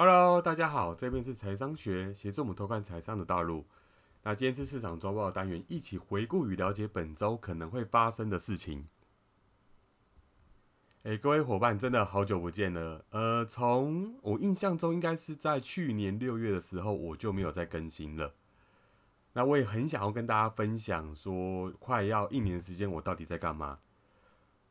Hello，大家好，这边是财商学，协助我们偷看财商的道路。那今天是市场周报单元，一起回顾与了解本周可能会发生的事情。哎，各位伙伴，真的好久不见了。呃，从我印象中，应该是在去年六月的时候，我就没有再更新了。那我也很想要跟大家分享，说快要一年的时间，我到底在干嘛？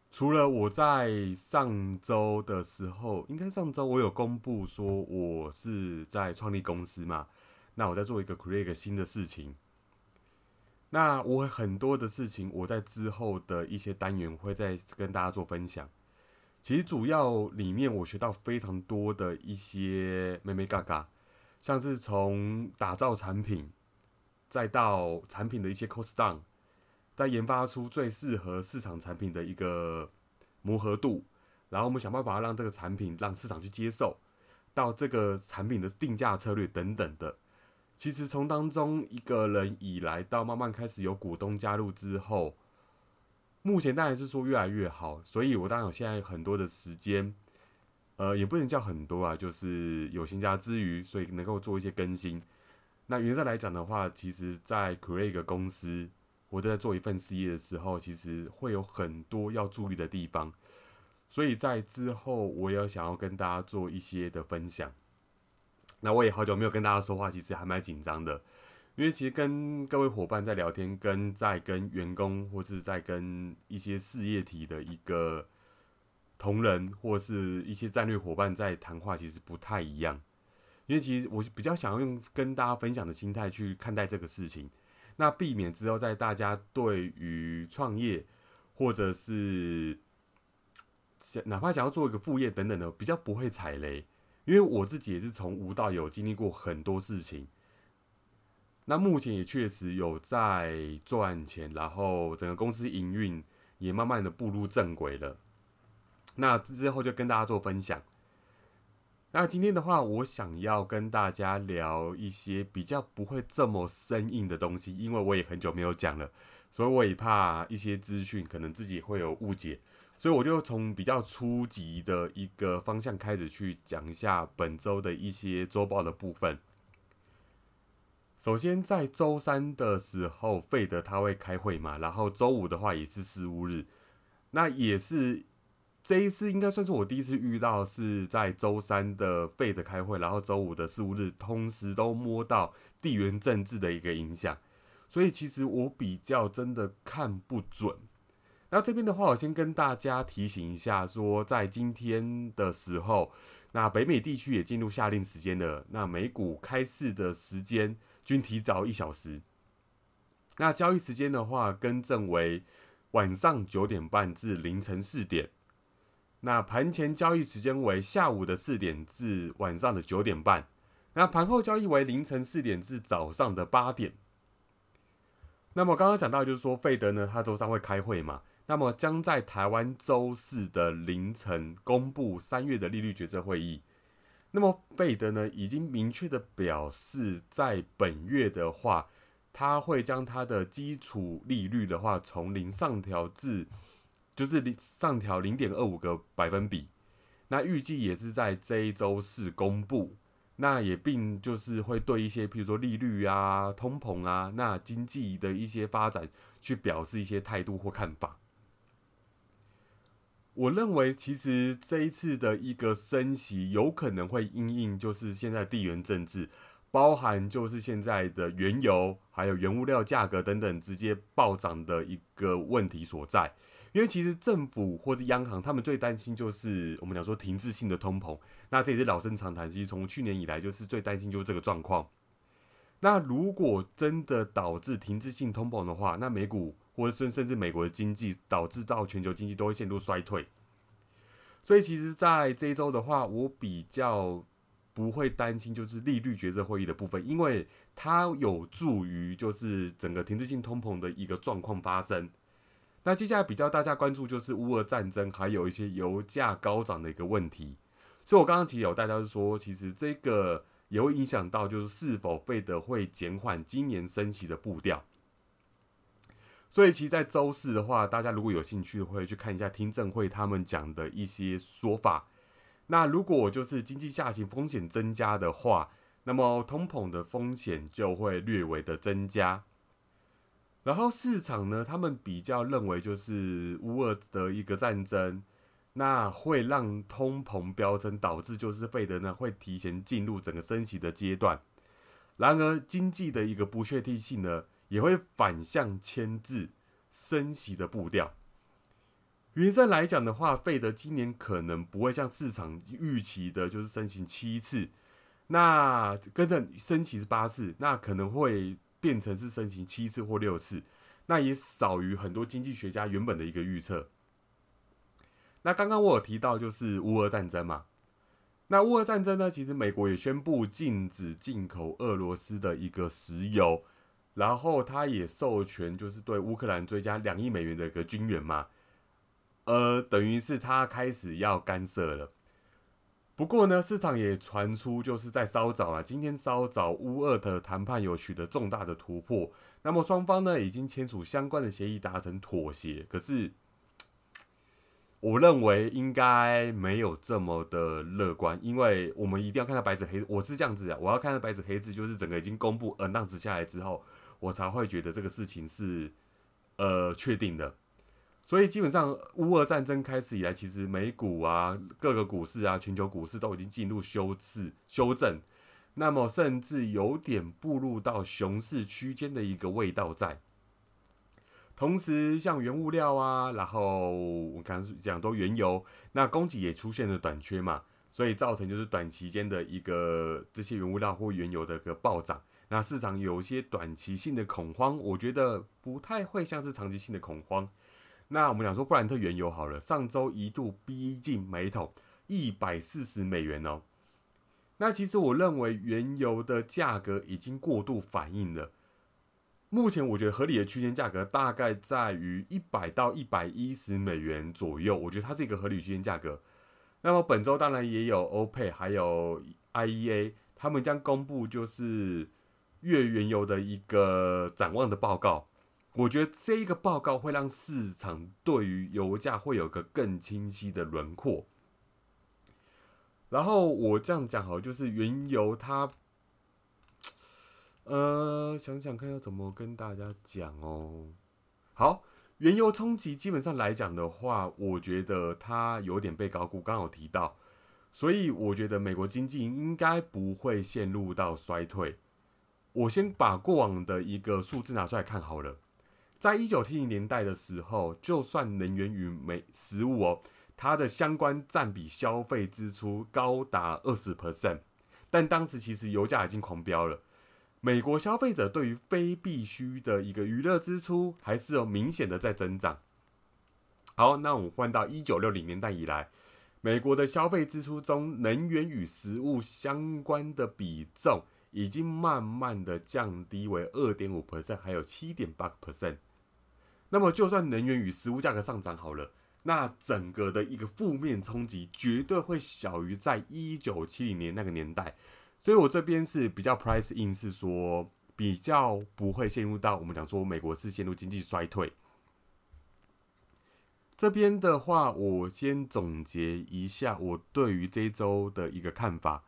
除了我在上周的时候，应该上周我有公布说我是在创立公司嘛，那我在做一个 create 新的事情。那我很多的事情，我在之后的一些单元会再跟大家做分享。其实主要里面我学到非常多的一些妹妹嘎嘎，像是从打造产品，再到产品的一些 cost down。在研发出最适合市场产品的一个磨合度，然后我们想办法让这个产品让市场去接受，到这个产品的定价策略等等的。其实从当中一个人以来，到慢慢开始有股东加入之后，目前当然是说越来越好。所以我当然有现在很多的时间，呃，也不能叫很多啊，就是有闲暇之余，所以能够做一些更新。那原则来讲的话，其实在 create 公司。我在做一份事业的时候，其实会有很多要注意的地方，所以在之后我也想要跟大家做一些的分享。那我也好久没有跟大家说话，其实还蛮紧张的，因为其实跟各位伙伴在聊天，跟在跟员工或是在跟一些事业体的一个同仁或是一些战略伙伴在谈话，其实不太一样。因为其实我比较想要用跟大家分享的心态去看待这个事情。那避免之后，在大家对于创业，或者是想哪怕想要做一个副业等等的，比较不会踩雷。因为我自己也是从无到有，经历过很多事情。那目前也确实有在赚钱，然后整个公司营运也慢慢的步入正轨了。那之后就跟大家做分享。那今天的话，我想要跟大家聊一些比较不会这么生硬的东西，因为我也很久没有讲了，所以我也怕一些资讯可能自己会有误解，所以我就从比较初级的一个方向开始去讲一下本周的一些周报的部分。首先，在周三的时候，费德他会开会嘛，然后周五的话也是十五日，那也是。这一次应该算是我第一次遇到，是在周三的费的开会，然后周五的事务日同时都摸到地缘政治的一个影响，所以其实我比较真的看不准。那这边的话，我先跟大家提醒一下，说在今天的时候，那北美地区也进入下令时间了，那美股开市的时间均提早一小时，那交易时间的话，更正为晚上九点半至凌晨四点。那盘前交易时间为下午的四点至晚上的九点半，那盘后交易为凌晨四点至早上的八点。那么刚刚讲到就是说，费德呢，他周三会开会嘛，那么将在台湾周四的凌晨公布三月的利率决策会议。那么费德呢，已经明确的表示，在本月的话，他会将他的基础利率的话从零上调至。就是上调零点二五个百分比，那预计也是在这一周四公布，那也并就是会对一些譬如说利率啊、通膨啊、那经济的一些发展去表示一些态度或看法。我认为其实这一次的一个升息有可能会因应就是现在地缘政治，包含就是现在的原油还有原物料价格等等直接暴涨的一个问题所在。因为其实政府或者央行，他们最担心就是我们讲说停滞性的通膨。那这也是老生常谈，其实从去年以来就是最担心就是这个状况。那如果真的导致停滞性通膨的话，那美股或者甚甚至美国的经济导致到全球经济都会陷入衰退。所以其实，在这一周的话，我比较不会担心就是利率决策会议的部分，因为它有助于就是整个停滞性通膨的一个状况发生。那接下来比较大家关注就是乌俄战争，还有一些油价高涨的一个问题。所以我刚刚其实有大家说，其实这个也会影响到就是是否费德会减缓今年升息的步调。所以其实，在周四的话，大家如果有兴趣，会去看一下听证会他们讲的一些说法。那如果就是经济下行风险增加的话，那么通膨的风险就会略微的增加。然后市场呢，他们比较认为就是乌俄的一个战争，那会让通膨飙升，导致就是费德呢会提前进入整个升息的阶段。然而经济的一个不确定性呢，也会反向牵制升息的步调。原则来讲的话，费德今年可能不会像市场预期的，就是升息七次，那跟着升息是八次，那可能会变成是升息七次或六次，那也少于很多经济学家原本的一个预测。那刚刚我有提到就是乌俄战争嘛，那乌俄战争呢，其实美国也宣布禁止进口俄罗斯的一个石油，然后他也授权就是对乌克兰追加两亿美元的一个军援嘛。呃，等于是他开始要干涉了。不过呢，市场也传出就是在稍早啊，今天稍早乌二的谈判有取得重大的突破。那么双方呢已经签署相关的协议，达成妥协。可是，我认为应该没有这么的乐观，因为我们一定要看到白纸黑，我是这样子啊，我要看到白纸黑字，就是整个已经公布 announce 下来之后，我才会觉得这个事情是呃确定的。所以基本上，乌俄战争开始以来，其实美股啊、各个股市啊、全球股市都已经进入修次修正，那么甚至有点步入到熊市区间的一个味道在。同时，像原物料啊，然后我刚讲都原油，那供给也出现了短缺嘛，所以造成就是短期间的一个这些原物料或原油的一个暴涨，那市场有一些短期性的恐慌，我觉得不太会像是长期性的恐慌。那我们讲说布兰特原油好了，上周一度逼近每桶一百四十美元哦。那其实我认为原油的价格已经过度反应了。目前我觉得合理的区间价格大概在于一百到一百一十美元左右，我觉得它是一个合理区间价格。那么本周当然也有欧佩还有 IEA，他们将公布就是月原油的一个展望的报告。我觉得这一个报告会让市场对于油价会有个更清晰的轮廓。然后我这样讲好，就是原油它，呃，想想看要怎么跟大家讲哦。好，原油冲击基本上来讲的话，我觉得它有点被高估，刚好提到，所以我觉得美国经济应该不会陷入到衰退。我先把过往的一个数字拿出来看好了。在一九七零年代的时候，就算能源与美食物哦，它的相关占比消费支出高达二十 percent，但当时其实油价已经狂飙了。美国消费者对于非必需的一个娱乐支出还是有明显的在增长。好，那我们换到一九六零年代以来，美国的消费支出中，能源与食物相关的比重已经慢慢的降低为二点五 percent，还有七点八 percent。那么，就算能源与食物价格上涨好了，那整个的一个负面冲击绝对会小于在一九七零年那个年代。所以我这边是比较 price in，是说比较不会陷入到我们讲说美国是陷入经济衰退。这边的话，我先总结一下我对于这周的一个看法。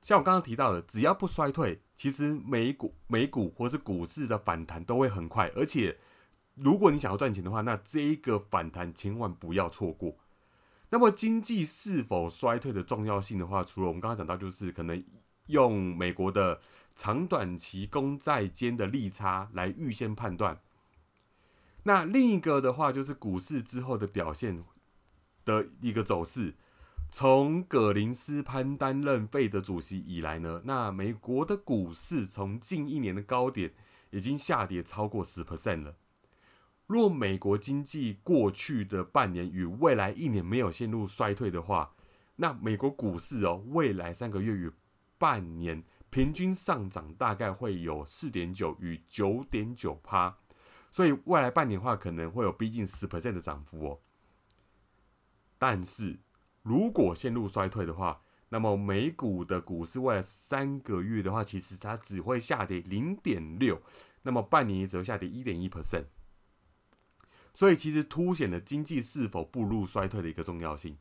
像我刚刚提到的，只要不衰退，其实美股、美股或是股市的反弹都会很快，而且。如果你想要赚钱的话，那这一个反弹千万不要错过。那么经济是否衰退的重要性的话，除了我们刚刚讲到，就是可能用美国的长短期公债间的利差来预先判断。那另一个的话，就是股市之后的表现的一个走势。从葛林斯潘担任费德主席以来呢，那美国的股市从近一年的高点已经下跌超过十 percent 了。若美国经济过去的半年与未来一年没有陷入衰退的话，那美国股市哦，未来三个月与半年平均上涨大概会有四点九与九点九趴，所以未来半年的话可能会有逼近十 percent 的涨幅哦。但是如果陷入衰退的话，那么美股的股市未来三个月的话，其实它只会下跌零点六，那么半年也只会下跌一点一 percent。所以其实凸显了经济是否步入衰退的一个重要性。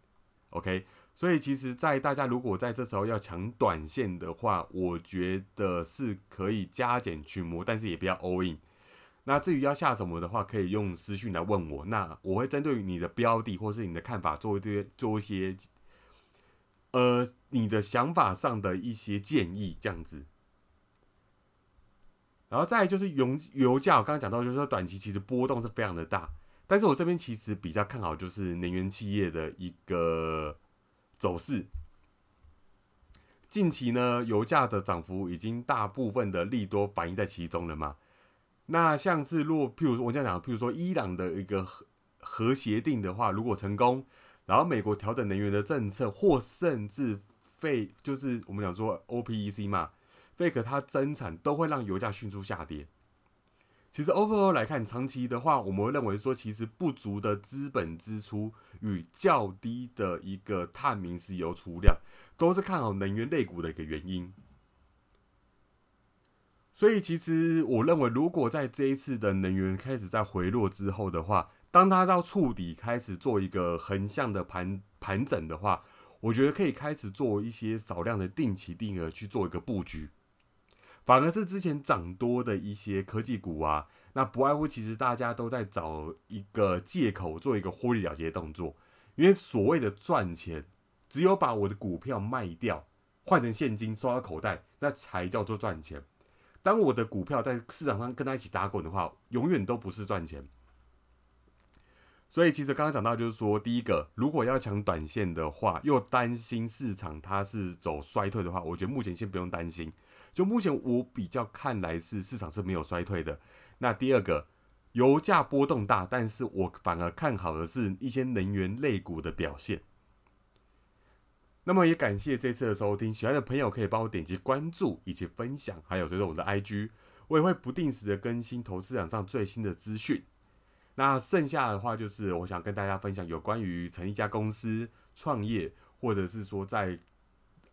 OK，所以其实，在大家如果在这时候要抢短线的话，我觉得是可以加减去摸，但是也不要 all in。那至于要下什么的话，可以用私讯来问我，那我会针对于你的标的或是你的看法做一堆做一些，呃，你的想法上的一些建议这样子。然后再就是油油价，我刚刚讲到，就是说短期其实波动是非常的大，但是我这边其实比较看好就是能源企业的一个走势。近期呢，油价的涨幅已经大部分的利多反映在其中了嘛。那像是若譬如说我这样讲，譬如说伊朗的一个核核协定的话，如果成功，然后美国调整能源的政策，或甚至废就是我们讲说 OPEC 嘛。贝壳它增产都会让油价迅速下跌。其实 overall 来看，长期的话，我们会认为说，其实不足的资本支出与较低的一个碳明石油储量，都是看好能源类股的一个原因。所以，其实我认为，如果在这一次的能源开始在回落之后的话，当它到触底开始做一个横向的盘盘整的话，我觉得可以开始做一些少量的定期定额去做一个布局。反而是之前涨多的一些科技股啊，那不外乎其实大家都在找一个借口做一个获利了结的动作，因为所谓的赚钱，只有把我的股票卖掉换成现金收到口袋，那才叫做赚钱。当我的股票在市场上跟他一起打滚的话，永远都不是赚钱。所以其实刚刚讲到就是说，第一个，如果要抢短线的话，又担心市场它是走衰退的话，我觉得目前先不用担心。就目前我比较看来是市场是没有衰退的。那第二个，油价波动大，但是我反而看好的是一些能源类股的表现。那么也感谢这次的收听，喜欢的朋友可以帮我点击关注以及分享，还有追踪我的 IG，我也会不定时的更新投资市场上最新的资讯。那剩下的话就是我想跟大家分享有关于成立一家公司、创业，或者是说在。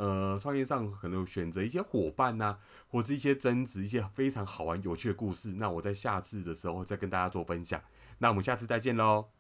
呃，创业上可能选择一些伙伴呐，或是一些争执、一些非常好玩、有趣的故事。那我在下次的时候再跟大家做分享。那我们下次再见喽。